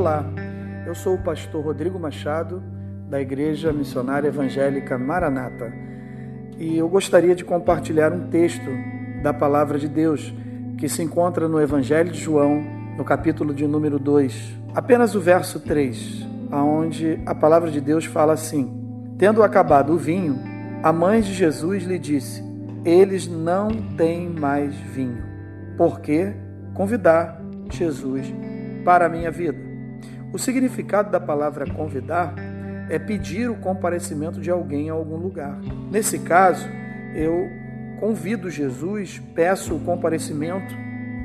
Olá, eu sou o pastor Rodrigo Machado, da Igreja Missionária Evangélica Maranata, e eu gostaria de compartilhar um texto da Palavra de Deus que se encontra no Evangelho de João, no capítulo de número 2, apenas o verso 3, aonde a Palavra de Deus fala assim: Tendo acabado o vinho, a mãe de Jesus lhe disse: Eles não têm mais vinho. Por que convidar Jesus para a minha vida? O significado da palavra convidar é pedir o comparecimento de alguém a algum lugar. Nesse caso, eu convido Jesus, peço o comparecimento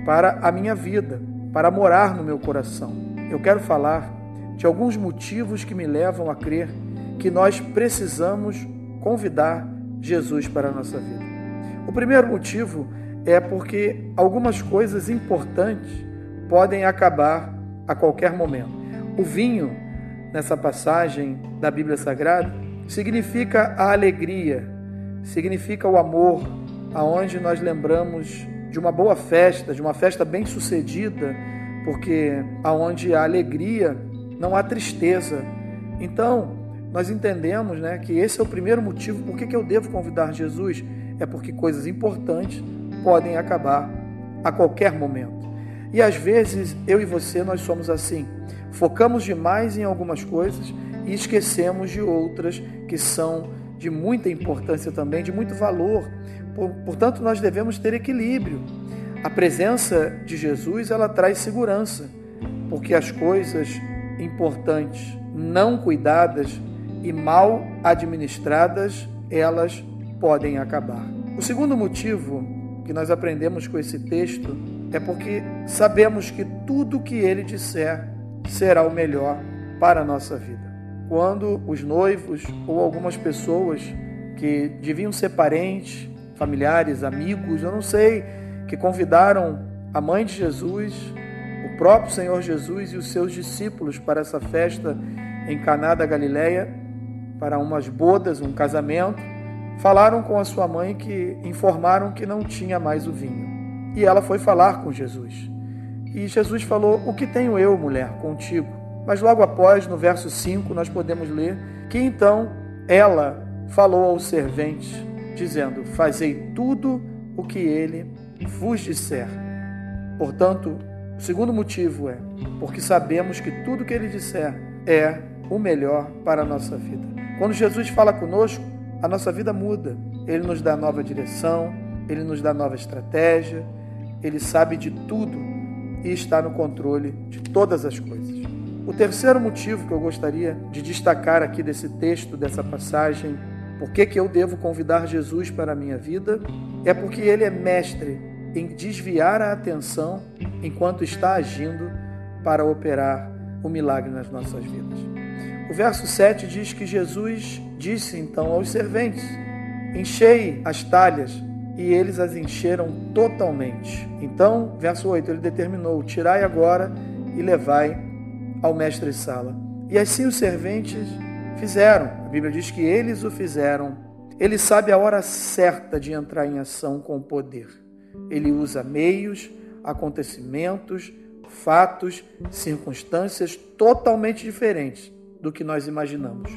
para a minha vida, para morar no meu coração. Eu quero falar de alguns motivos que me levam a crer que nós precisamos convidar Jesus para a nossa vida. O primeiro motivo é porque algumas coisas importantes podem acabar a qualquer momento. O vinho, nessa passagem da Bíblia Sagrada, significa a alegria, significa o amor, aonde nós lembramos de uma boa festa, de uma festa bem sucedida, porque aonde há alegria não há tristeza. Então, nós entendemos né, que esse é o primeiro motivo por que eu devo convidar Jesus. É porque coisas importantes podem acabar a qualquer momento. E às vezes eu e você nós somos assim. Focamos demais em algumas coisas e esquecemos de outras que são de muita importância também, de muito valor. Portanto, nós devemos ter equilíbrio. A presença de Jesus, ela traz segurança, porque as coisas importantes não cuidadas e mal administradas, elas podem acabar. O segundo motivo que nós aprendemos com esse texto é porque sabemos que tudo que ele disser será o melhor para a nossa vida. Quando os noivos ou algumas pessoas que deviam ser parentes, familiares, amigos, eu não sei, que convidaram a mãe de Jesus, o próprio Senhor Jesus e os seus discípulos para essa festa em Caná da Galileia, para umas bodas, um casamento, falaram com a sua mãe que informaram que não tinha mais o vinho. E ela foi falar com Jesus. E Jesus falou: O que tenho eu, mulher, contigo? Mas logo após, no verso 5, nós podemos ler que então ela falou ao servente, dizendo: Fazei tudo o que ele vos disser. Portanto, o segundo motivo é porque sabemos que tudo que ele disser é o melhor para a nossa vida. Quando Jesus fala conosco, a nossa vida muda. Ele nos dá nova direção, ele nos dá nova estratégia, ele sabe de tudo e está no controle de todas as coisas. O terceiro motivo que eu gostaria de destacar aqui desse texto, dessa passagem, por que, que eu devo convidar Jesus para a minha vida, é porque ele é mestre em desviar a atenção enquanto está agindo para operar o milagre nas nossas vidas. O verso 7 diz que Jesus disse então aos serventes: Enchei as talhas, e eles as encheram totalmente. Então, verso 8, ele determinou: Tirai agora e levai ao mestre-sala. E assim os serventes fizeram. A Bíblia diz que eles o fizeram. Ele sabe a hora certa de entrar em ação com poder. Ele usa meios, acontecimentos, fatos, circunstâncias totalmente diferentes do que nós imaginamos.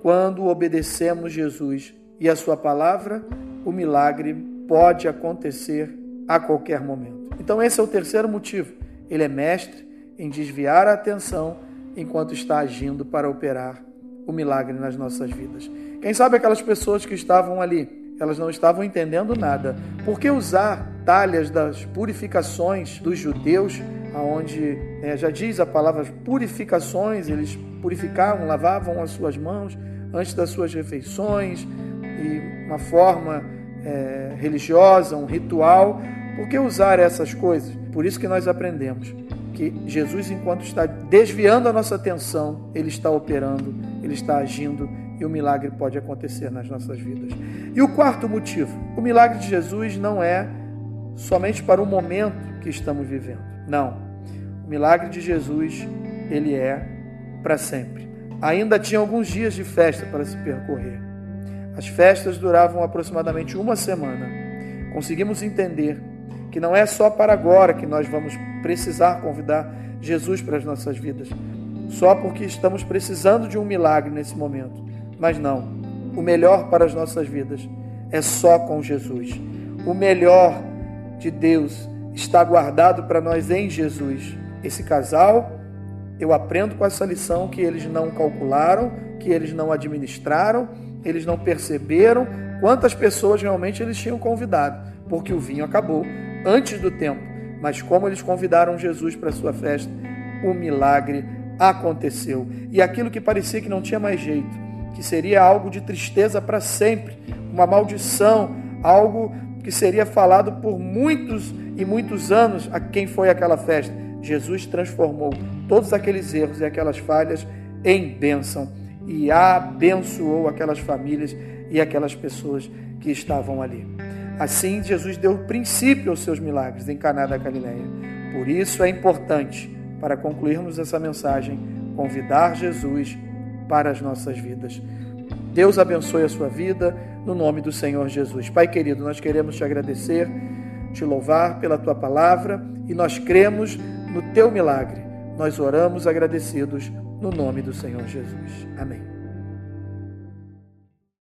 Quando obedecemos Jesus e a Sua palavra, o milagre pode acontecer a qualquer momento. Então, esse é o terceiro motivo. Ele é mestre em desviar a atenção enquanto está agindo para operar o milagre nas nossas vidas. Quem sabe aquelas pessoas que estavam ali, elas não estavam entendendo nada. Por que usar talhas das purificações dos judeus, aonde é, já diz a palavra purificações, eles purificavam, lavavam as suas mãos antes das suas refeições, e uma forma é, religiosa, um ritual. Por que usar essas coisas? Por isso que nós aprendemos que Jesus, enquanto está desviando a nossa atenção, ele está operando, ele está agindo e o milagre pode acontecer nas nossas vidas. E o quarto motivo: o milagre de Jesus não é somente para o momento que estamos vivendo. Não. O milagre de Jesus, ele é para sempre. Ainda tinha alguns dias de festa para se percorrer. As festas duravam aproximadamente uma semana. Conseguimos entender que não é só para agora que nós vamos precisar convidar Jesus para as nossas vidas, só porque estamos precisando de um milagre nesse momento. Mas não, o melhor para as nossas vidas é só com Jesus. O melhor de Deus está guardado para nós em Jesus. Esse casal, eu aprendo com essa lição que eles não calcularam, que eles não administraram, eles não perceberam quantas pessoas realmente eles tinham convidado, porque o vinho acabou antes do tempo. Mas como eles convidaram Jesus para a sua festa, o milagre aconteceu. E aquilo que parecia que não tinha mais jeito, que seria algo de tristeza para sempre, uma maldição, algo que seria falado por muitos e muitos anos a quem foi aquela festa. Jesus transformou todos aqueles erros e aquelas falhas em bênção e abençoou aquelas famílias e aquelas pessoas que estavam ali. Assim, Jesus deu princípio aos seus milagres em Caná da Galileia. Por isso é importante, para concluirmos essa mensagem, convidar Jesus para as nossas vidas. Deus abençoe a sua vida no nome do Senhor Jesus. Pai querido, nós queremos te agradecer, te louvar pela tua palavra e nós cremos no teu milagre. Nós oramos agradecidos no nome do Senhor Jesus. Amém.